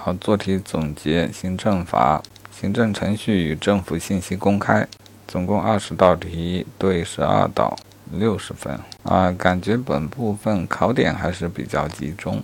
好做题总结行政法行政程序与政府信息公开总共二十道题对十二道六十分。啊感觉本部分考点还是比较集中。